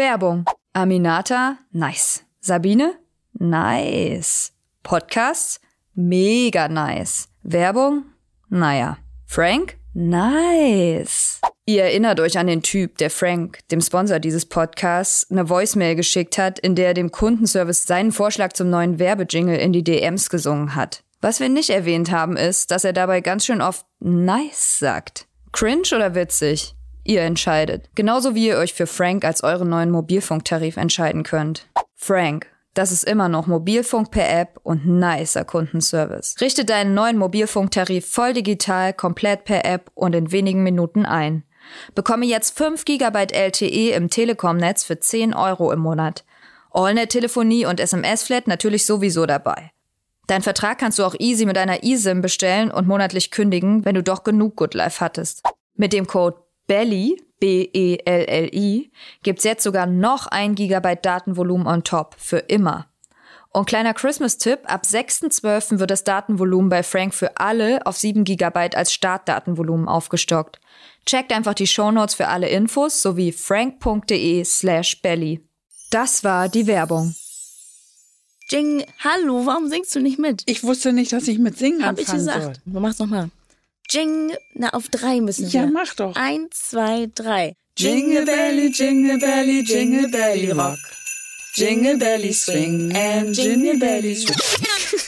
Werbung. Aminata, nice. Sabine, nice. Podcasts, mega nice. Werbung, naja. Frank, nice. Ihr erinnert euch an den Typ, der Frank, dem Sponsor dieses Podcasts, eine Voicemail geschickt hat, in der er dem Kundenservice seinen Vorschlag zum neuen Werbejingle in die DMs gesungen hat. Was wir nicht erwähnt haben, ist, dass er dabei ganz schön oft nice sagt. Cringe oder witzig? Ihr entscheidet. Genauso wie ihr euch für Frank als euren neuen Mobilfunktarif entscheiden könnt. Frank, das ist immer noch Mobilfunk per App und nicer Kundenservice. Richte deinen neuen Mobilfunktarif voll digital, komplett per App und in wenigen Minuten ein. Bekomme jetzt 5 GB LTE im Telekom-Netz für 10 Euro im Monat. AllNet-Telefonie und SMS-Flat natürlich sowieso dabei. Dein Vertrag kannst du auch easy mit einer eSIM bestellen und monatlich kündigen, wenn du doch genug Good Life hattest. Mit dem Code BELLY, B-E-L-L-I, gibt's jetzt sogar noch ein Gigabyte Datenvolumen on top, für immer. Und kleiner Christmas-Tipp, ab 6.12. wird das Datenvolumen bei Frank für alle auf 7 GB als Startdatenvolumen aufgestockt. Checkt einfach die Shownotes für alle Infos sowie frank.de slash belly. Das war die Werbung. Jing, hallo, warum singst du nicht mit? Ich wusste nicht, dass ich mit Singen Hab ich anfangen gesagt. soll. Du machst nochmal. Jing, na, auf drei müssen wir. Ja, mach doch. Eins, zwei, drei. Jingle belly, jingle belly, jingle belly rock. Jingle belly swing and jingle belly swing.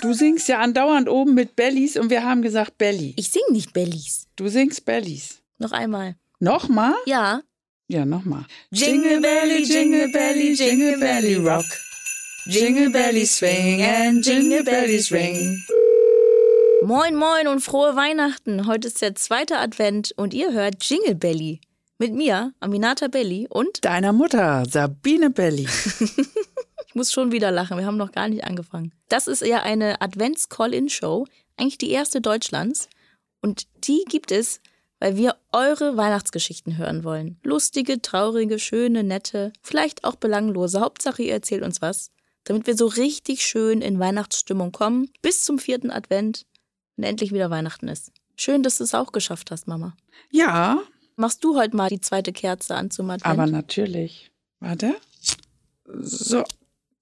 Du singst ja andauernd oben mit Bellies und wir haben gesagt Belly. Ich sing nicht Bellies. Du singst Bellies. Noch einmal. Nochmal? Ja. Ja, nochmal. Jingle belly, jingle belly, jingle belly rock. Jingle belly swing and jingle belly swing. Moin, moin und frohe Weihnachten. Heute ist der zweite Advent und ihr hört Jingle Belly. Mit mir, Aminata Belly und Deiner Mutter, Sabine Belly. ich muss schon wieder lachen, wir haben noch gar nicht angefangen. Das ist ja eine Advents-Call-In-Show, eigentlich die erste Deutschlands. Und die gibt es, weil wir eure Weihnachtsgeschichten hören wollen. Lustige, traurige, schöne, nette, vielleicht auch belanglose. Hauptsache, ihr erzählt uns was, damit wir so richtig schön in Weihnachtsstimmung kommen, bis zum vierten Advent, wenn endlich wieder Weihnachten ist. Schön, dass du es auch geschafft hast, Mama. Ja, Machst du heute mal die zweite Kerze an zum Advent? aber natürlich. Warte. So,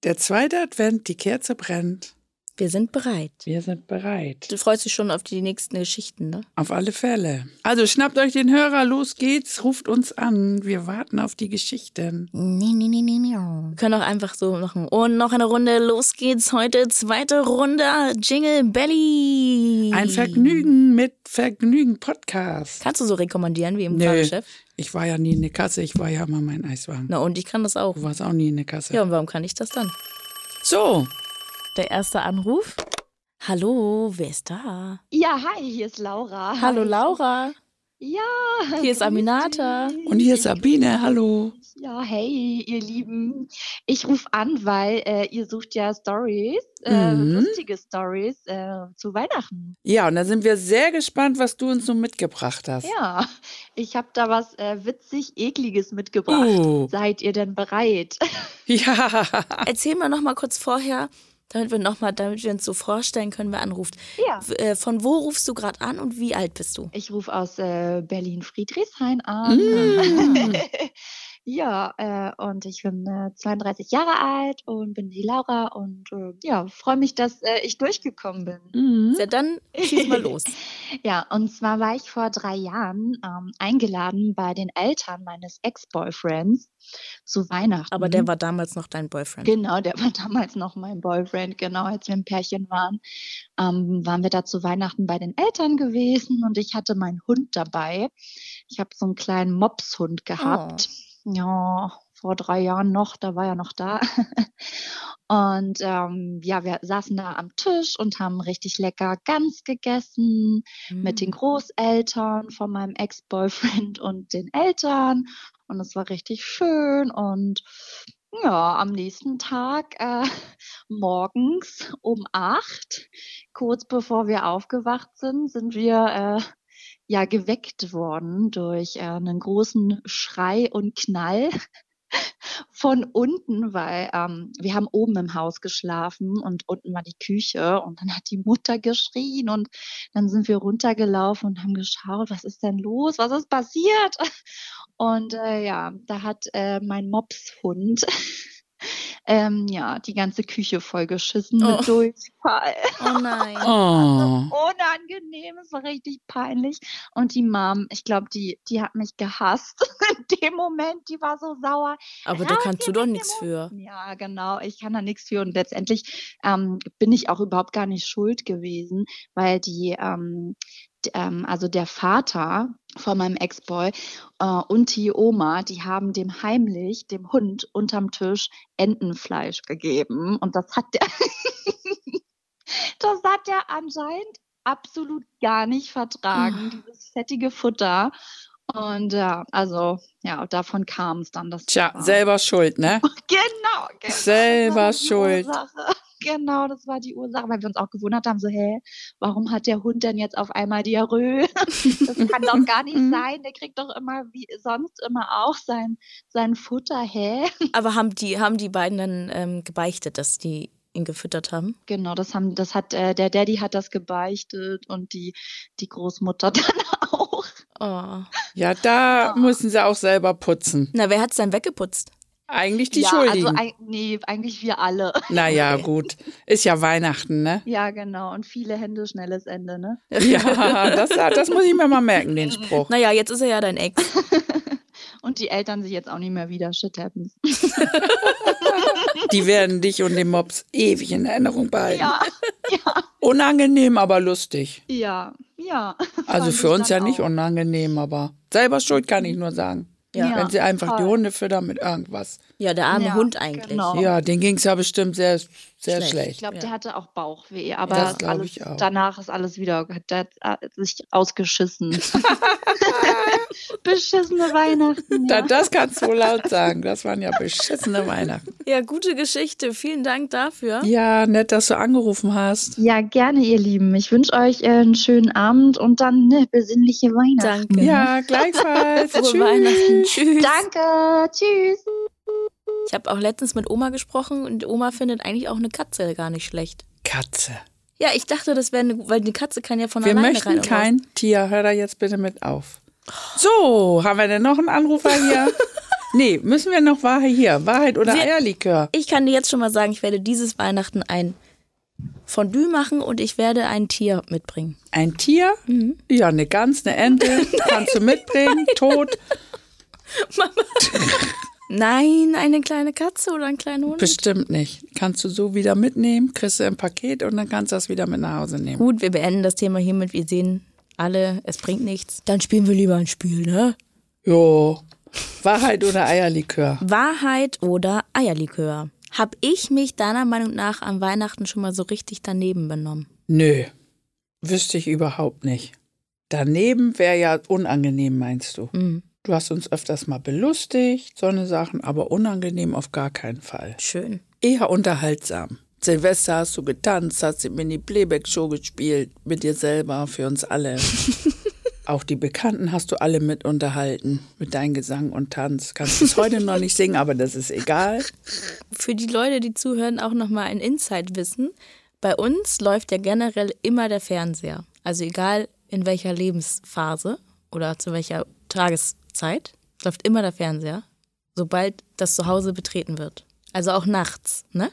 der zweite Advent, die Kerze brennt. Wir sind bereit. Wir sind bereit. Du freust dich schon auf die nächsten Geschichten, ne? Auf alle Fälle. Also schnappt euch den Hörer, los geht's, ruft uns an. Wir warten auf die Geschichten. Nee, nee, nee, nee, nee. Wir können auch einfach so machen. Und noch eine Runde. Los geht's heute. Zweite Runde. Jingle Belly. Ein Vergnügen mit Vergnügen Podcast. Kannst du so rekommandieren wie im Nö. Fahrgeschäft? Ich war ja nie in der Kasse, ich war ja immer mein Eiswagen. Na und ich kann das auch. Du warst auch nie in der Kasse. Ja, und warum kann ich das dann? So, Der erste Anruf. Hallo, wer ist da? Ja, hi, hier ist Laura. Hallo Hi. Laura. Ja. Hier ist Aminata. dich. und hier ist Sabine, hallo. Ja, hey, ihr Lieben. Ich rufe an, weil äh, ihr sucht ja Stories, äh, Mhm. lustige Stories äh, zu Weihnachten. Ja, und da sind wir sehr gespannt, was du uns so mitgebracht hast. Ja, ich habe da was äh, witzig ekliges mitgebracht. Oh. Seid ihr denn bereit? Ja. Erzähl mal noch mal kurz vorher, damit wir noch mal, damit wir uns so vorstellen können, wer anruft. Ja. Äh, Von wo rufst du gerade an und wie alt bist du? Ich rufe aus äh, Berlin-Friedrichshain an. Mm. ja, äh, und ich bin äh, 32 Jahre alt und bin die Laura und äh, ja, freue mich, dass äh, ich durchgekommen bin. Mhm. Ja, dann schieß mal los. Ja, und zwar war ich vor drei Jahren ähm, eingeladen bei den Eltern meines Ex-Boyfriends zu Weihnachten. Aber der war damals noch dein Boyfriend. Genau, der war damals noch mein Boyfriend, genau, als wir ein Pärchen waren. Ähm, waren wir da zu Weihnachten bei den Eltern gewesen und ich hatte meinen Hund dabei. Ich habe so einen kleinen Mopshund gehabt. Ja, vor drei Jahren noch, da war er noch da. Und ähm, ja, wir saßen da am Tisch und haben richtig lecker Gans gegessen mit den Großeltern von meinem Ex-Boyfriend und den Eltern. Und es war richtig schön. Und ja, am nächsten Tag, äh, morgens um acht, kurz bevor wir aufgewacht sind, sind wir äh, ja geweckt worden durch äh, einen großen Schrei und Knall von unten, weil ähm, wir haben oben im Haus geschlafen und unten war die Küche und dann hat die Mutter geschrien und dann sind wir runtergelaufen und haben geschaut, was ist denn los, was ist passiert? Und äh, ja, da hat äh, mein Mopshund ähm, ja die ganze Küche vollgeschissen Oh. mit Durchfall. Oh nein. Oh. Unangenehm, es war richtig peinlich. Und die Mom, ich glaube, die, die hat mich gehasst in dem Moment. Die war so sauer. Aber da kannst du doch nichts für. Ja, genau. Ich kann da nichts für. Und letztendlich ähm, bin ich auch überhaupt gar nicht schuld gewesen, weil die, ähm, ähm, also der Vater von meinem Ex-Boy äh, und die Oma, die haben dem heimlich, dem Hund unterm Tisch Entenfleisch gegeben. Und das hat der, das hat der anscheinend absolut gar nicht vertragen, dieses fettige Futter. Und ja, also, ja, davon kam es dann. Das Tja, selber schuld, ne? Genau, genau. Selber schuld. Ursache. Genau, das war die Ursache, weil wir uns auch gewundert haben, so, hä, warum hat der Hund denn jetzt auf einmal Diarrhoe? Das kann doch gar nicht Mhm. sein. Der kriegt doch immer wie sonst immer auch sein, sein Futter, hä? Aber haben die, haben die beiden dann ähm, gebeichtet, dass die ihn gefüttert haben? Genau, das haben, das hat, äh, der Daddy hat das gebeichtet und die, die Großmutter dann auch. Oh. Ja, da müssen sie auch selber putzen. Na, wer hat's dann weggeputzt? Eigentlich die ja, Schuldigen. also, nee, eigentlich wir alle. naja, gut. Ist ja Weihnachten, ne? Ja, genau. Und viele Hände, schnelles Ende, ne? Ja, das, das muss ich mir mal merken, den Spruch. Naja, jetzt ist er ja dein Ex. Und die Eltern sich jetzt auch nicht mehr wieder. Shit happens. Die werden dich und den Mops ewig in Erinnerung behalten. Ja, ja, Unangenehm, aber lustig. ja, ja. Also für uns ja dann nicht auch. unangenehm, aber selber schuld kann ich nur sagen. Ja. Wenn sie einfach die voll. Hunde füttern mit irgendwas. Ja, der arme Ja, Hund eigentlich. genau. Ja, den ging es ja bestimmt sehr, sehr Schlecht. schlecht. Ich glaube, Ja. der hatte auch Bauchweh, aber Das alles, ich auch. danach ist alles wieder, der hat sich ausgeschissen. Beschissene Weihnachten. Da, Ja. das kannst du wohl laut sagen. Das waren ja beschissene Weihnachten. Ja, gute Geschichte. Vielen Dank dafür. Ja, nett, dass du angerufen hast. ja, gerne, ihr Lieben. Ich wünsche euch äh, einen schönen Abend und dann eine besinnliche Weihnachten. Danke. Ja, gleichfalls. Frohe Tschüss. Weihnachten. Tschüss. Danke, tschüss. Ich habe auch letztens mit Oma gesprochen und Oma findet eigentlich auch eine Katze gar nicht schlecht. Katze. Ja, ich dachte, das wäre eine, weil die Katze kann ja von Wir alleine rein möchten und raus. kein Tier. Hör da jetzt bitte mit auf. So, haben wir denn noch einen Anrufer hier? nee, müssen wir noch Wahrheit hier? Wahrheit oder Wir- Eierlikör? Ich kann dir jetzt schon mal sagen, ich werde dieses Weihnachten ein Fondue machen und ich werde ein Tier mitbringen. Ein Tier? Mhm. Ja, eine Gans, eine Ente. Kannst du mitbringen. Tot. Nein, eine kleine Katze oder ein kleiner Hund. Bestimmt nicht. Kannst du so wieder mitnehmen, kriegst du im Paket und dann kannst du das wieder mit nach Hause nehmen. Gut, wir beenden das Thema hiermit. Wir sehen alle, es bringt nichts. Dann spielen wir lieber ein Spiel, ne? Jo. Wahrheit oder Eierlikör? Wahrheit oder Eierlikör? Hab ich mich deiner Meinung nach an Weihnachten schon mal so richtig daneben benommen? Nö. Wüsste ich überhaupt nicht. Daneben wäre ja unangenehm, meinst du? Mhm. Du hast uns öfters mal belustigt, so eine Sachen, aber unangenehm auf gar keinen Fall. Schön. Eher unterhaltsam. Silvester hast du getanzt, hast die Mini-Playback-Show gespielt, mit dir selber, für uns alle. Auch die Bekannten hast du alle mit unterhalten, mit deinem Gesang und Tanz. Kannst bis heute noch nicht singen, aber das ist egal. Für die Leute, die zuhören, auch nochmal ein Insight-Wissen. Bei uns läuft ja generell immer der Fernseher. Also egal in welcher Lebensphase oder zu welcher Tageszeit, läuft immer der Fernseher, sobald das Zuhause betreten wird. Also auch nachts, ne?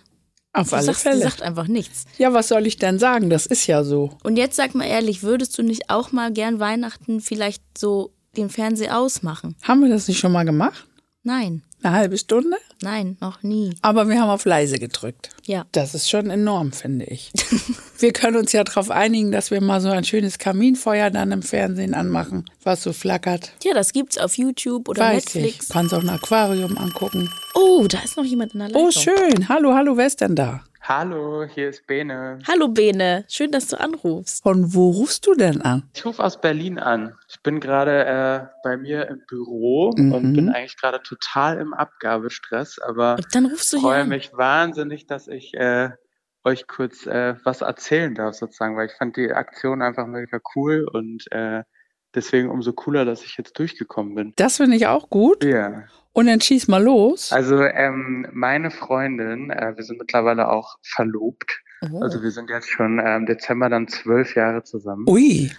Auf Du alle sagst, Fälle. sagt einfach nichts. Ja, was soll ich denn sagen? Das ist ja so. Und jetzt sag mal ehrlich, würdest du nicht auch mal gern Weihnachten vielleicht so den Fernseher ausmachen? Haben wir das nicht schon mal gemacht? Nein, Eine halbe Stunde? nein, noch nie. Aber wir haben auf leise gedrückt. Ja. Das ist schon enorm, finde ich. wir können uns ja darauf einigen, dass wir mal so ein schönes Kaminfeuer dann im Fernsehen anmachen, was so flackert. Ja, das gibt's auf YouTube oder Weiß Netflix. ich. Kannst auch ein Aquarium angucken. Oh, da ist noch jemand in der Leitung. Oh, schön. Hallo, hallo, wer ist denn da? Hallo, hier ist Bene. Hallo Bene, schön, dass du anrufst. Von wo rufst du denn an? Ich rufe aus Berlin an. Ich bin gerade äh, bei mir im Büro Mhm. und bin eigentlich gerade total im Abgabestress, aber Und dann rufst du hier freue an. mich wahnsinnig, dass ich äh, euch kurz äh, was erzählen darf sozusagen, weil ich fand die Aktion einfach mega cool und äh, deswegen umso cooler, dass ich jetzt durchgekommen bin. Das finde ich auch gut. Ja. Und dann schieß mal los. Also ähm, meine Freundin, äh, wir sind mittlerweile auch verlobt. Oh. Also wir sind jetzt schon äh, im Dezember dann zwölf Jahre zusammen. Ui.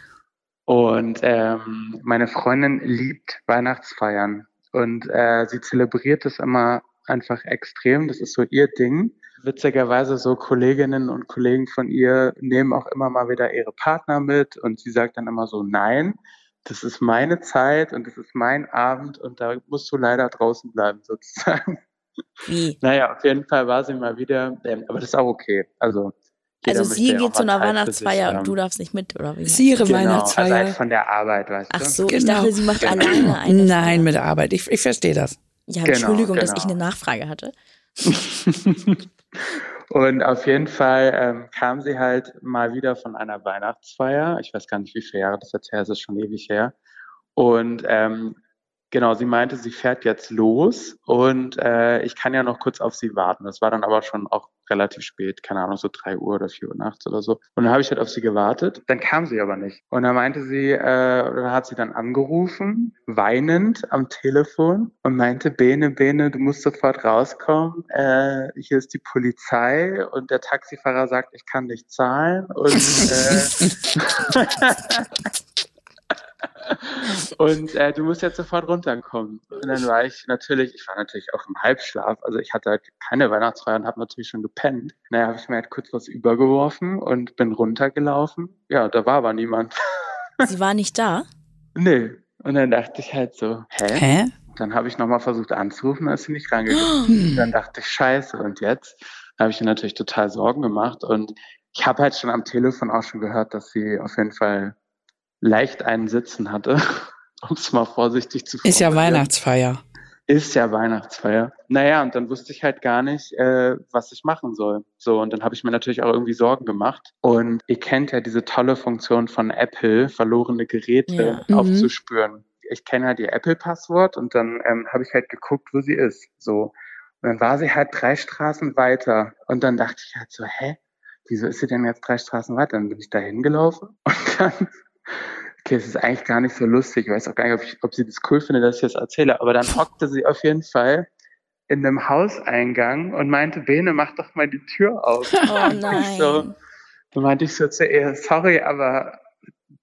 Und ähm, meine Freundin liebt Weihnachtsfeiern. und äh, sie zelebriert es immer einfach extrem. Das ist so ihr Ding. Witzigerweise so Kolleginnen und Kollegen von ihr nehmen auch immer mal wieder ihre Partner mit und sie sagt dann immer so, nein, das ist meine Zeit und das ist mein Abend und da musst du leider draußen bleiben sozusagen. Wie? Naja, auf jeden Fall war sie mal wieder, ähm, aber das ist auch okay. Also, Also sie geht zu einer Weihnachtsfeier und du darfst nicht mit, oder wie? ist ihre Genau, also Weihnachtsfeier. halt von der Arbeit, weißt Ach du? so, ich Genau. dachte, sie macht alleine eine. Nein, Feier. mit der Arbeit. Ich, ich verstehe das. Ja, Genau, Entschuldigung, dass genau. ich eine Nachfrage hatte. Und auf jeden Fall ähm, kam sie halt mal wieder von einer Weihnachtsfeier. Ich weiß gar nicht, wie viele Jahre das jetzt her ist, ist schon ewig her. Und ähm, genau, sie meinte, sie fährt jetzt los und äh, ich kann ja noch kurz auf sie warten. Das war dann aber schon auch relativ spät, keine Ahnung, so drei Uhr oder vier Uhr nachts oder so. Und dann habe ich halt auf sie gewartet. Dann kam sie aber nicht. Und dann meinte sie, äh, oder hat sie dann angerufen, weinend am Telefon und meinte, Bene, Bene, du musst sofort rauskommen. Äh, hier ist die Polizei und der Taxifahrer sagt, ich kann nicht zahlen. Und äh, Und äh, du musst jetzt sofort runterkommen. Und dann war ich natürlich, ich war natürlich auch im Halbschlaf, also ich hatte halt keine Weihnachtsfeier und habe natürlich schon gepennt. Naja, habe ich mir halt kurz was übergeworfen und bin runtergelaufen. Ja, da war aber niemand. Sie war nicht da. nee. Und dann dachte ich halt so, hä? Hä? Dann habe ich nochmal versucht anzurufen, da ist sie nicht rangegangen. Dann dachte ich, scheiße, und jetzt? Habe ich mir natürlich total Sorgen gemacht. Und ich habe halt schon am Telefon auch schon gehört, dass sie auf jeden Fall leicht einen Sitzen hatte, um es mal vorsichtig zu Ist ja formulieren. Weihnachtsfeier. Ist ja Weihnachtsfeier. Naja, und dann wusste ich halt gar nicht, äh, was ich machen soll. So, und dann habe ich mir natürlich auch irgendwie Sorgen gemacht. Und ihr kennt ja diese tolle Funktion von Apple, verlorene Geräte Ja. Mhm. aufzuspüren. Ich kenne halt ihr Apple-Passwort und dann ähm, habe ich halt geguckt, wo sie ist. So. Und dann war sie halt drei Straßen weiter. Und dann dachte ich halt so, hä? Wieso ist sie denn jetzt drei Straßen weiter? Dann bin ich da hingelaufen und dann Okay, es ist eigentlich gar nicht so lustig. Ich weiß auch gar nicht, ob, ich, ob sie das cool findet, dass ich das erzähle. Aber dann hockte sie auf jeden Fall in einem Hauseingang und meinte, Bene, mach doch mal die Tür auf. Oh Ich nein. so, dann meinte ich so zu ihr, sorry, aber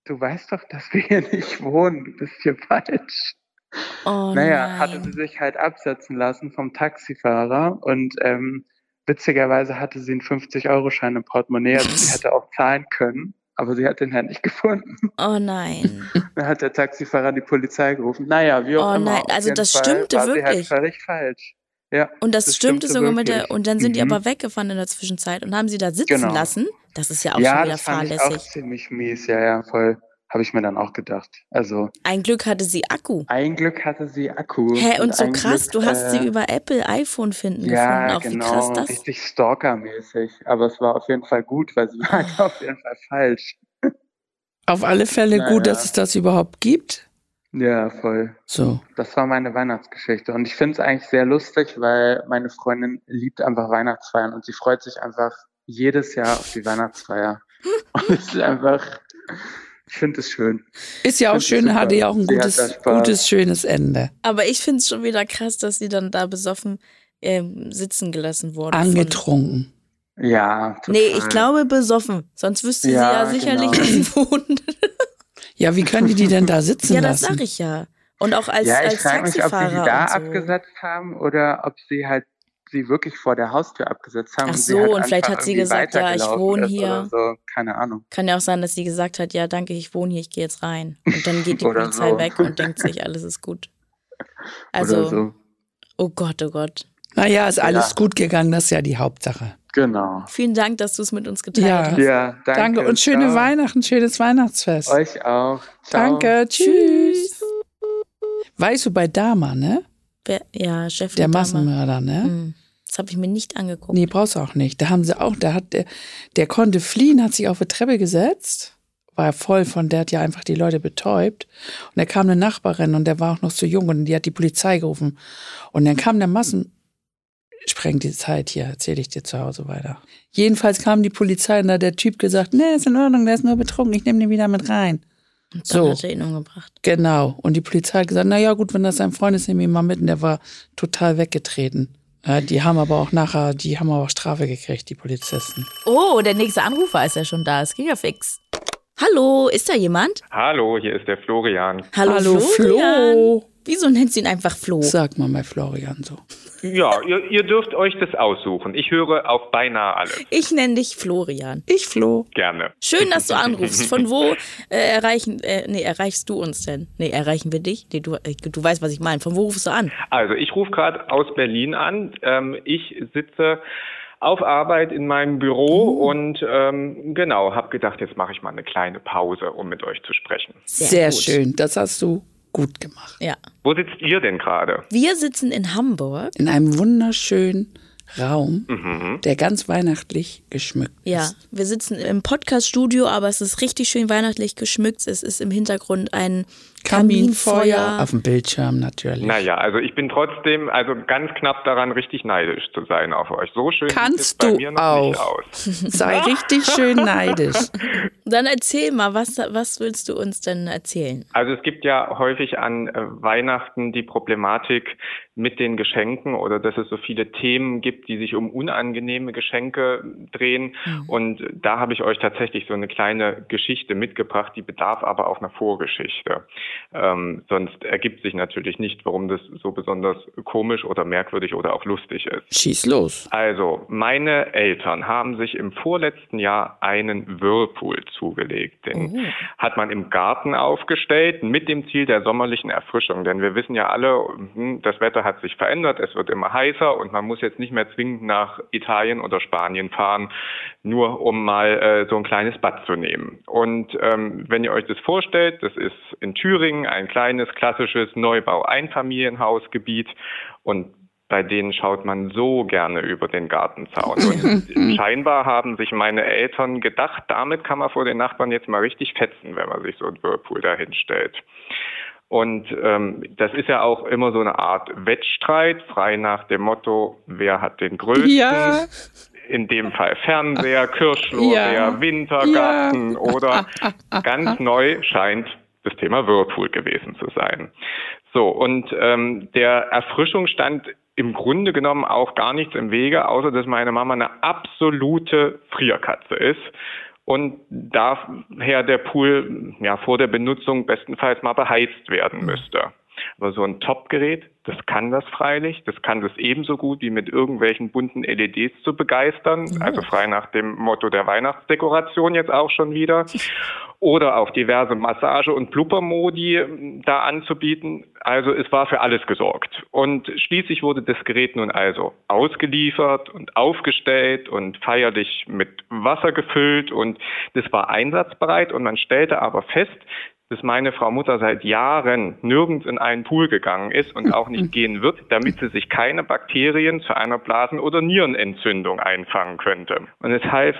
du weißt doch, dass wir hier nicht wohnen. Du bist hier falsch. Oh naja, nein. hatte sie sich halt absetzen lassen vom Taxifahrer und ähm, witzigerweise hatte sie einen 50-Euro-Schein im Portemonnaie, also sie hätte auch zahlen können, aber sie hat den halt nicht gefunden. Oh nein. Dann hat der Taxifahrer die Polizei gerufen. Naja, wie auch Oh immer. nein, Auf also das Fall stimmte war Sie halt wirklich. völlig falsch. Ja. Und das, Das stimmte stimmte sogar mit der, wirklich. und dann sind die Mhm. aber weggefahren in der Zwischenzeit und haben sie da sitzen Genau. lassen. Das ist ja auch ja, schon wieder das fand ich auch fahrlässig. ziemlich mies. Ja, ja, voll. Habe ich mir dann auch gedacht. Also, Ein Glück hatte sie Akku. ein Glück hatte sie Akku. Hä, und so ein krass, Glück, du hast äh, sie über Apple iPhone finden Ja, gefunden. Auch genau. wie krass das. Richtig stalkermäßig. Aber es war auf jeden Fall gut, weil sie war halt auf jeden Fall falsch. Auf alle Fälle Naja. gut, dass es das überhaupt gibt. Ja, voll. So. Das war meine Weihnachtsgeschichte. Und ich finde es eigentlich sehr lustig, weil meine Freundin liebt einfach Weihnachtsfeiern und sie freut sich einfach jedes Jahr auf die Weihnachtsfeier. Und es ist einfach, ich finde es schön. Ist ja auch schön, super. hatte ja auch ein gutes, gutes, schönes Ende. Aber ich finde es schon wieder krass, dass sie dann da besoffen ähm, sitzen gelassen wurde. von- Angetrunken. Ja, total. Nee, ich glaube besoffen. Sonst wüsste sie Ja, ja sicherlich, genau. wo sie wohnt. Ja, wie können die die denn da sitzen ja, das lassen? sag ich ja. Und auch als, ja, ich als frage mich, ob sie Taxifahrer die da so. abgesetzt haben oder ob sie halt sie wirklich vor der Haustür abgesetzt haben. Ach und so, halt und vielleicht hat sie gesagt, ja, ich wohne hier. So. Keine Ahnung. Kann ja auch sein, dass sie gesagt hat, ja, danke, ich wohne hier, ich gehe jetzt rein. Und dann geht die Polizei so. weg und denkt sich, alles ist gut. Also, so. oh Gott, oh Gott. Naja, ist alles Ja. gut gegangen, das ist ja die Hauptsache. Genau. Vielen Dank, dass du es mit uns geteilt Ja. hast. Ja, danke. Danke und schöne Ciao. Weihnachten, schönes Weihnachtsfest. Euch auch. Ciao. Danke, tschüss. Weißt du, bei Dama, ne? Ja, Chef Der Massenmörder, ne? Hm, Das habe ich mir nicht angeguckt. Nee, brauchst du auch nicht. Da haben sie auch, da hat der, der konnte fliehen, hat sich auf die Treppe gesetzt, war voll von, der hat ja einfach die Leute betäubt. Und da kam eine Nachbarin und der war auch noch zu jung und die hat die Polizei gerufen. Und dann kam der Massen, sprengt die Zeit hier, erzähle ich dir zu Hause weiter. Jedenfalls kam die Polizei und da hat der Typ gesagt, nee, ist in Ordnung, der ist nur betrunken, ich nehme den wieder mit rein. Und dann so. hat er ihn umgebracht. Genau. Und die Polizei hat gesagt, na ja, gut, wenn das sein Freund ist, nehmen wir ihn mal mit. Und der war total weggetreten. Ja, die haben aber auch nachher, die haben aber auch Strafe gekriegt, die Polizisten. Oh, der nächste Anrufer ist ja schon da. Es ging ja fix. Hallo, ist da jemand? Hallo, hier ist der Florian. Hallo, Hallo, Florian. Flo. Wieso nennt sie ihn einfach Flo? Sag mal bei Florian so. Ja, ihr, ihr dürft euch das aussuchen. Ich höre auf beinahe alles. Ich nenne dich Florian. Ich Flo. Gerne. Schön, dass du anrufst. Von wo äh, erreichen, äh, nee, erreichst du uns denn? Nee, erreichen wir dich? Nee, du, äh, du weißt, was ich meine. Von wo rufst du an? Also, ich rufe gerade aus Berlin an. Ähm, ich sitze auf Arbeit in meinem Büro und ähm, genau, habe gedacht, jetzt mache ich mal eine kleine Pause, um mit euch zu sprechen. Sehr, gut. schön. Das hast du gut gemacht. Ja. Wo sitzt ihr denn gerade? Wir sitzen in Hamburg. In einem wunderschönen Raum, Mhm. der ganz weihnachtlich geschmückt Ja, ist. wir sitzen im Podcast-Studio, aber es ist richtig schön weihnachtlich geschmückt. Es ist im Hintergrund ein Kaminfeuer Kaminfeuer. auf dem Bildschirm natürlich. Naja, also ich bin trotzdem also ganz knapp daran, richtig neidisch zu sein auf euch. So schön Kannst du mir noch nicht auch. aus. Sei richtig schön neidisch. Dann erzähl mal, was, was willst du uns denn erzählen? Also es gibt ja häufig an äh, Weihnachten die Problematik mit den Geschenken oder dass es so viele Themen gibt, die sich um unangenehme Geschenke drehen. Und da habe ich euch tatsächlich so eine kleine Geschichte mitgebracht, die bedarf aber auch einer Vorgeschichte. Ähm, sonst ergibt sich natürlich nicht, warum das so besonders komisch oder merkwürdig oder auch lustig ist. Schieß los. Also, meine Eltern haben sich im vorletzten Jahr einen Whirlpool zugelegt. Den hat man im Garten aufgestellt mit dem Ziel der sommerlichen Erfrischung. Denn wir wissen ja alle, hm, das Wetter hat sich verändert, es wird immer heißer und man muss jetzt nicht mehr zwingend nach Italien oder Spanien fahren, nur um mal äh, so ein kleines Bad zu nehmen. Und ähm, wenn ihr euch das vorstellt, das ist in Thüringen ein kleines klassisches Neubau-Einfamilienhausgebiet und bei denen schaut man so gerne über den Gartenzaun. Und scheinbar haben sich meine Eltern gedacht, damit kann man vor den Nachbarn jetzt mal richtig fetzen, wenn man sich so einen Whirlpool dahin stellt. Und ähm, das ist ja auch immer so eine Art Wettstreit, frei nach dem Motto, wer hat den größten? Ja. In dem Fall Fernseher, Kirschlorbeer, Ja. Wintergarten oder ganz neu scheint das Thema Whirlpool gewesen zu sein. So, und ähm, der Erfrischung stand im Grunde genommen auch gar nichts im Wege, außer dass meine Mama eine absolute Frierkatze ist und daher der Pool ja vor der Benutzung bestenfalls mal beheizt werden müsste. Aber so ein Top-Gerät, das kann das freilich, das kann das ebenso gut wie mit irgendwelchen bunten LEDs zu begeistern, also frei nach dem Motto der Weihnachtsdekoration jetzt auch schon wieder. Oder auch diverse Massage- und Blubbermodi ähm, da anzubieten. Also es war für alles gesorgt. Und schließlich wurde das Gerät nun also ausgeliefert und aufgestellt und feierlich mit Wasser gefüllt und das war einsatzbereit und man stellte aber fest, dass meine Frau Mutter seit Jahren nirgends in einen Pool gegangen ist und auch nicht gehen wird, damit sie sich keine Bakterien zu einer Blasen- oder Nierenentzündung einfangen könnte. Und es half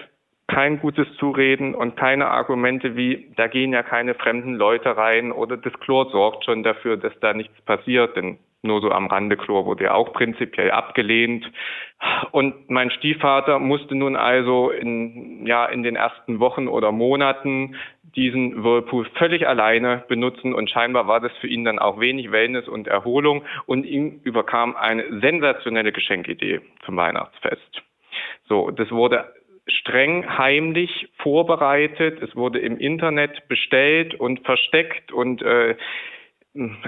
kein gutes Zureden und keine Argumente wie, da gehen ja keine fremden Leute rein oder das Chlor sorgt schon dafür, dass da nichts passiert, denn nur so am Rande Chlor wurde ja auch prinzipiell abgelehnt. Und mein Stiefvater musste nun also in, ja, in den ersten Wochen oder Monaten diesen Whirlpool völlig alleine benutzen und scheinbar war das für ihn dann auch wenig Wellness und Erholung und ihm überkam eine sensationelle Geschenkidee zum Weihnachtsfest. So, das wurde streng heimlich vorbereitet, es wurde im Internet bestellt und versteckt und äh,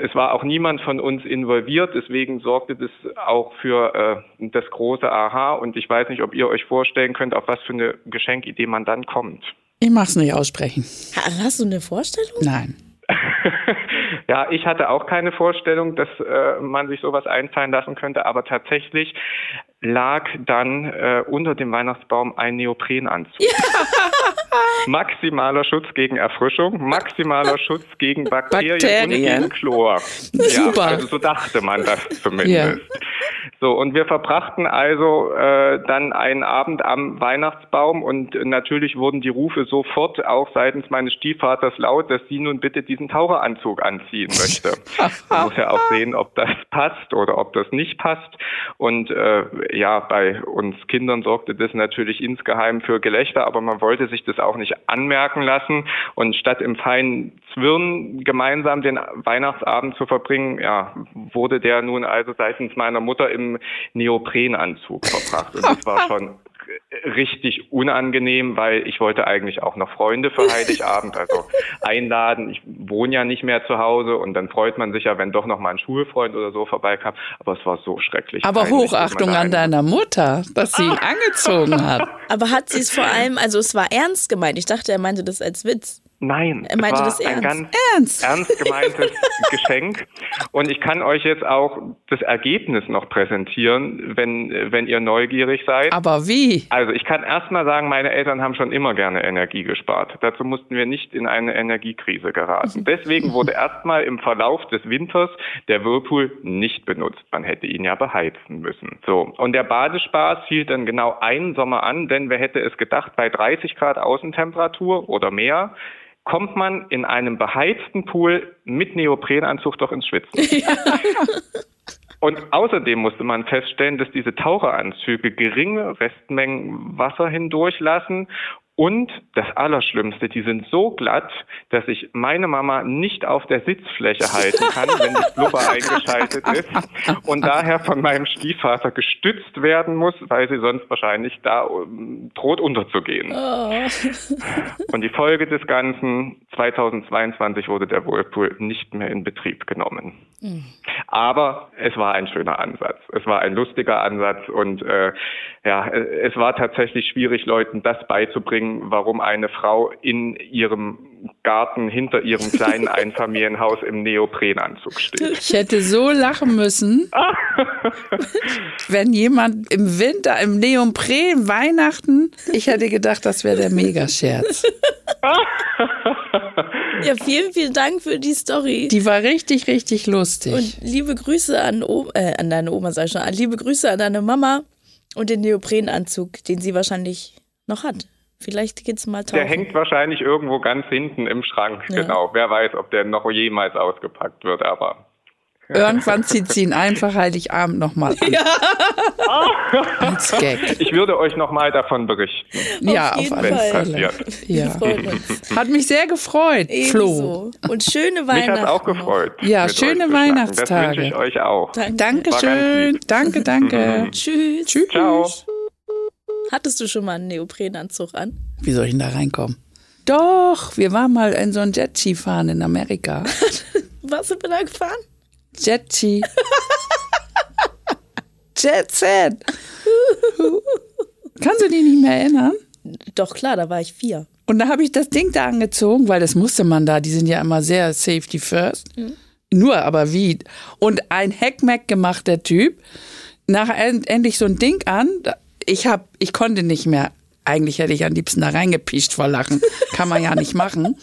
es war auch niemand von uns involviert, deswegen sorgte das auch für äh, das große Aha und ich weiß nicht, ob ihr euch vorstellen könnt, auf was für eine Geschenkidee man dann kommt. Ich mach's nicht aussprechen. Ha- Hast du eine Vorstellung? Nein. Ja, ich hatte auch keine Vorstellung, dass äh, man sich sowas einfallen lassen könnte, aber tatsächlich lag dann äh, unter dem Weihnachtsbaum ein Neoprenanzug. Maximaler Schutz gegen Erfrischung, maximaler Schutz gegen Bakterien, und Bakterien. gegen Chlor. Super. Ja, also so dachte man das zumindest. Ja. So, und wir verbrachten also äh, dann einen Abend am Weihnachtsbaum und natürlich wurden die Rufe sofort auch seitens meines Stiefvaters laut, dass sie nun bitte diesen Taucheranzug anziehen möchte. Man muss ja auch sehen, ob das passt oder ob das nicht passt. Und äh, ja, bei uns Kindern sorgte das natürlich insgeheim für Gelächter, aber man wollte sich das auch nicht anmerken lassen. Und statt im feinen Zwirn gemeinsam den Weihnachtsabend zu verbringen, ja, wurde der nun also seitens meiner Mutter im Neoprenanzug verbracht. Und das war schon richtig unangenehm, weil ich wollte eigentlich auch noch Freunde für Heiligabend, also einladen. Ich wohne ja nicht mehr zu Hause und dann freut man sich ja, wenn doch noch mal ein Schulfreund oder so vorbeikam. Aber es war so schrecklich. Aber peinlich, Hochachtung an deiner Mutter, dass sie ihn angezogen hat. Aber hat sie es vor allem, also es war ernst gemeint. Ich dachte, er meinte das als Witz. Nein, Er meinte es war das ein ernst. ganz Ernst? ernst gemeintes Geschenk. Und ich kann euch jetzt auch das Ergebnis noch präsentieren, wenn, wenn ihr neugierig seid. Aber wie? Also ich kann erst mal sagen, meine Eltern haben schon immer gerne Energie gespart. Dazu mussten wir nicht in eine Energiekrise geraten. Deswegen wurde erstmal im Verlauf des Winters der Whirlpool nicht benutzt. Man hätte ihn ja beheizen müssen. So. Und der Badespaß hielt dann genau einen Sommer an, denn wer hätte es gedacht, bei 30 Grad Außentemperatur oder mehr kommt man in einem beheizten Pool mit Neoprenanzug doch ins Schwitzen. Und außerdem musste man feststellen, dass diese Taucheranzüge geringe Restmengen Wasser hindurchlassen und das Allerschlimmste, die sind so glatt, dass ich meine Mama nicht auf der Sitzfläche halten kann, wenn das Blubber eingeschaltet ist und daher von meinem Stiefvater gestützt werden muss, weil sie sonst wahrscheinlich da um, droht unterzugehen. Und die Folge des Ganzen, 2022 wurde der Whirlpool nicht mehr in Betrieb genommen. Aber es war ein schöner Ansatz. Es war ein lustiger Ansatz und äh, ja, es war tatsächlich schwierig, Leuten das beizubringen, warum eine Frau in ihrem Garten hinter ihrem kleinen Einfamilienhaus im Neoprenanzug steht. Ich hätte so lachen müssen, wenn jemand im Winter im Neopren Weihnachten, ich hätte gedacht, das wäre der Megascherz. Ja, vielen, vielen Dank für die Story. Die war richtig, richtig lustig. Und liebe Grüße an, o äh, an deine Oma, sag ich schon. Liebe Grüße an deine Mama und den Neoprenanzug, den sie wahrscheinlich noch hat. Vielleicht geht's mal tauchen. Der hängt wahrscheinlich irgendwo ganz hinten im Schrank, Ja. genau. Wer weiß, ob der noch jemals ausgepackt wird, aber Irgendwann zieht sie ihn einfach Heiligabend nochmal an. Als Gag. ich würde euch nochmal davon berichten, Ja, auf jeden alle wenn es Fall. Passiert. Ja. Hat mich sehr gefreut, Flo. Ebenso. Und schöne Mich Weihnachten. hat auch gefreut. Ja, schöne. Weihnachtstage. Das wünsche ich euch auch. Danke. Dankeschön. Danke, danke. Tschüss. Tschüss. Ciao. Hattest du schon mal einen Neoprenanzug an? Wie soll ich denn da reinkommen? Doch, wir waren mal in so ein Jetski fahren in Amerika. Warst du da gefahren? Jetski. Jet Set. Kannst du dich nicht mehr erinnern? Doch, klar, da war ich vier. Und da habe ich das Ding da angezogen, weil das musste man da. Die sind ja immer sehr safety first. Nur, aber wie? Und ein Hackmack gemacht, der Typ. End- endlich so ein Ding an. Ich hab, ich konnte nicht mehr. Eigentlich hätte ich am liebsten da reingepischt vor Lachen. Kann man ja nicht machen.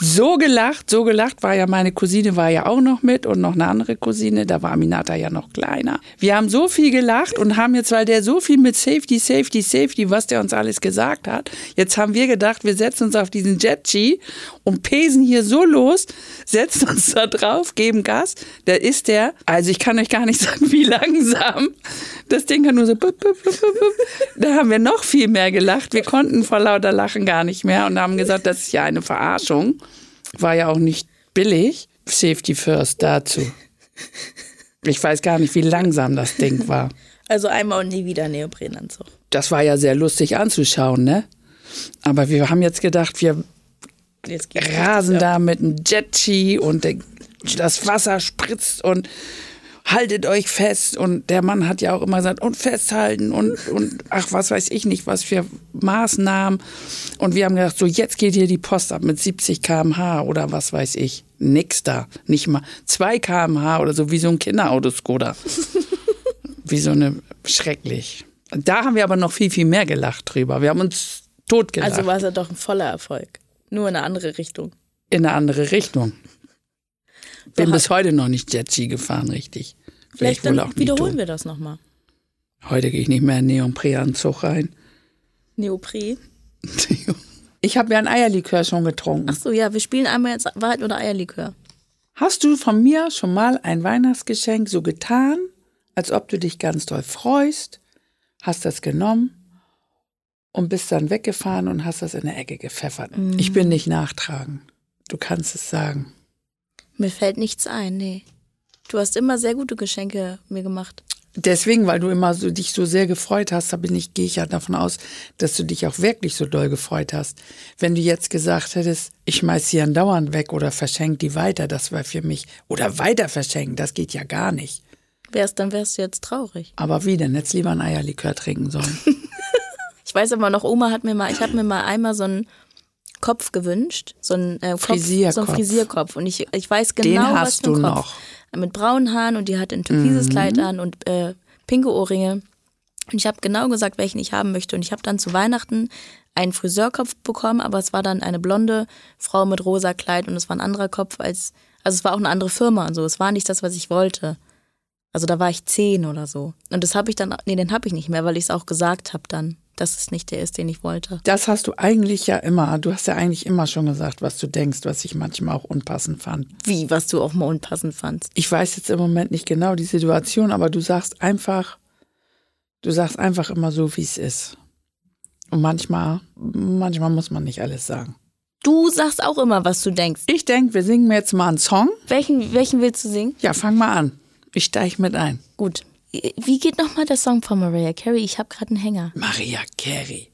So gelacht, so gelacht war ja meine Cousine war ja auch noch mit und noch eine andere Cousine, da war Aminata ja noch kleiner. Wir haben so viel gelacht und haben jetzt, weil der so viel mit Safety, Safety, Safety, was der uns alles gesagt hat, jetzt haben wir gedacht, wir setzen uns auf diesen Jetski und pesen hier so los, setzen uns da drauf, geben Gas. Da ist der, also ich kann euch gar nicht sagen, wie langsam. Das Ding hat nur so, bup, bup, bup. da haben wir noch viel mehr gelacht. Wir konnten vor lauter Lachen gar nicht mehr und haben gesagt, das ist ja eine Verarschung. War ja auch nicht billig. Safety first dazu. Ich weiß gar nicht, wie langsam das Ding war. Also einmal und nie wieder Neoprenanzug. Das war ja sehr lustig anzuschauen, ne? Aber wir haben jetzt gedacht, wir rasen da mit einem Jetski und das Wasser spritzt und haltet euch fest. Und der Mann hat ja auch immer gesagt, und festhalten und, und ach, was weiß ich nicht, was für Maßnahmen. Und wir haben gedacht, so jetzt geht hier die Post ab mit 70 km/h oder was weiß ich. Nix da. Nicht mal 2 km/h oder so, wie so ein Kinderautoskoda. wie so eine, schrecklich. Da haben wir aber noch viel, viel mehr gelacht drüber. Wir haben uns totgelacht. Also war es ja doch ein voller Erfolg. Nur in eine andere Richtung. in eine andere Richtung. Bin bis heute noch nicht Jetski gefahren, richtig. Vielleicht wohl dann auch wiederholen tun. wir das nochmal. Heute gehe ich nicht mehr in Neoprenanzug rein. Neopre. Ich habe ja ein Eierlikör schon getrunken. Ach so, ja, wir spielen einmal jetzt Wahrheit oder Eierlikör. Hast du von mir schon mal ein Weihnachtsgeschenk so getan, als ob du dich ganz doll freust, hast das genommen und bist dann weggefahren und hast das in der Ecke gepfeffert? Ich bin nicht nachtragen. Du kannst es sagen. Mir fällt nichts ein, nee. Du hast immer sehr gute Geschenke mir gemacht. Deswegen, weil du immer so dich so sehr gefreut hast, da bin ich, gehe ich ja davon aus, dass du dich auch wirklich so doll gefreut hast. Wenn du jetzt gesagt hättest, ich schmeiß sie andauernd weg oder verschenk die weiter, das war für mich, oder weiter verschenken, das geht ja gar nicht. Wär's, dann wärst du jetzt traurig. Aber wie denn? Jetzt lieber ein Eierlikör trinken sollen. Ich weiß aber noch, Oma hat mir mal, ich habe mir mal einmal so einen Kopf gewünscht, so einen äh, Kopf, Frisierkopf. so einen Frisierkopf. Und ich, ich weiß genau, Den was hast für ein du Kopf. noch. Mit braunen Haaren und die hat ein türkises Mhm. Kleid an und äh, pinke Ohrringe. Und ich habe genau gesagt, welchen ich haben möchte. Und ich habe dann zu Weihnachten einen Friseurkopf bekommen, aber es war dann eine blonde Frau mit rosa Kleid und es war ein anderer Kopf als, also es war auch eine andere Firma und so. Es war nicht das, was ich wollte. Also da war ich zehn oder so. Und das habe ich dann, nee, den habe ich nicht mehr, weil ich es auch gesagt habe dann, dass es nicht der ist, den ich wollte. Das hast du eigentlich ja immer, du hast ja eigentlich immer schon gesagt, was du denkst, was ich manchmal auch unpassend fand. Wie, was du auch mal unpassend fandst. Ich weiß jetzt im Moment nicht genau die Situation, aber du sagst einfach, du sagst einfach immer so, wie es ist. Und manchmal, manchmal muss man nicht alles sagen. Du sagst auch immer, was du denkst. Ich denke, wir singen mir jetzt mal einen Song. Welchen, welchen willst du singen? Ja, fang mal an. Ich steige mit ein. Gut. Wie geht nochmal der Song von Mariah Carey? Ich habe gerade einen Hänger. Maria Carey.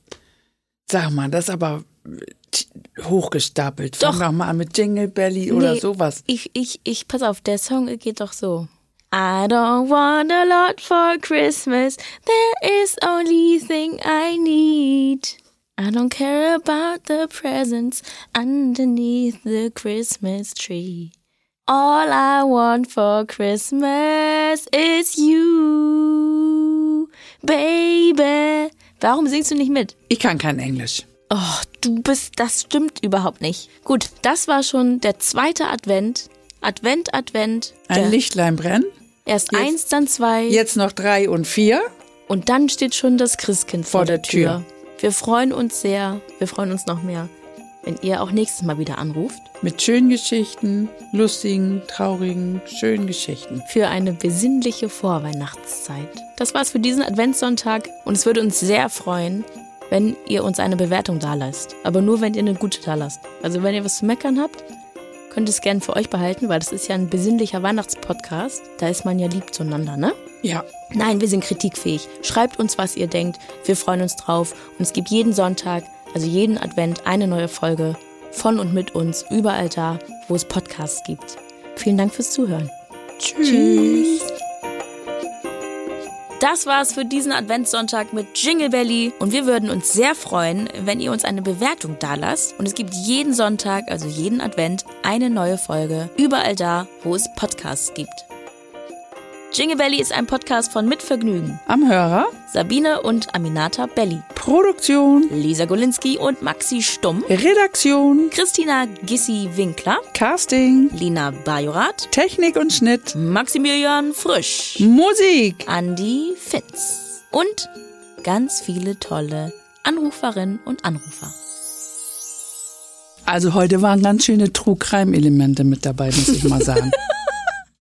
Sag mal, das ist aber t- hochgestapelt. Fang Doch. doch mal an mit Jingle Belly oder Nee, sowas. Ich, ich, ich, pass auf, der Song geht doch so. I don't want a lot for Christmas. There is only thing I need. I don't care about the presents underneath the Christmas tree. All I want for Christmas is you, baby. Warum singst du nicht mit? Ich kann kein Englisch. Oh, du bist, das stimmt überhaupt nicht. Gut, das war schon der zweite Advent. Advent, Advent. Ein Der- Lichtlein brennen. Erst Jetzt- eins, dann zwei. Jetzt noch drei und vier. Und dann steht schon das Christkind vor, Vor der Tür. Tür. Wir freuen uns sehr. Wir freuen uns noch mehr, wenn ihr auch nächstes Mal wieder anruft Mit schönen Geschichten, lustigen, traurigen, schönen Geschichten. für eine besinnliche Vorweihnachtszeit. Das war's für diesen Adventssonntag und es würde uns sehr freuen, wenn ihr uns eine Bewertung dalasst. Aber nur, wenn ihr eine gute dalasst. Also wenn ihr was zu meckern habt, könnt ihr es gerne für euch behalten, weil das ist ja ein besinnlicher Weihnachtspodcast. Da ist man ja lieb zueinander, ne? Ja, Nein, wir sind kritikfähig. Schreibt uns, was ihr denkt. Wir freuen uns drauf. Und es gibt jeden Sonntag, also jeden Advent, eine neue Folge von und mit uns, überall da, wo es Podcasts gibt. Vielen Dank fürs Zuhören. tschüss. Das war's für diesen Adventssonntag mit Jingle Belly und wir würden uns sehr freuen, wenn ihr uns eine Bewertung dalasst. Und es gibt jeden Sonntag, also jeden Advent, eine neue Folge, überall da, wo es Podcasts gibt. Jingle Belly ist ein Podcast von Mitvergnügen. Am Hörer, Sabine und Aminata Belli. Produktion, Lisa Golinski und Maxi Stumm, Redaktion, Christina Gissi-Winkler, Casting, Lina Bajorath, Technik und Schnitt, Maximilian Frisch, Musik. Andi Finz und ganz viele tolle Anruferinnen und Anrufer. Also heute waren ganz schöne True Crime Elemente mit dabei, muss ich mal sagen.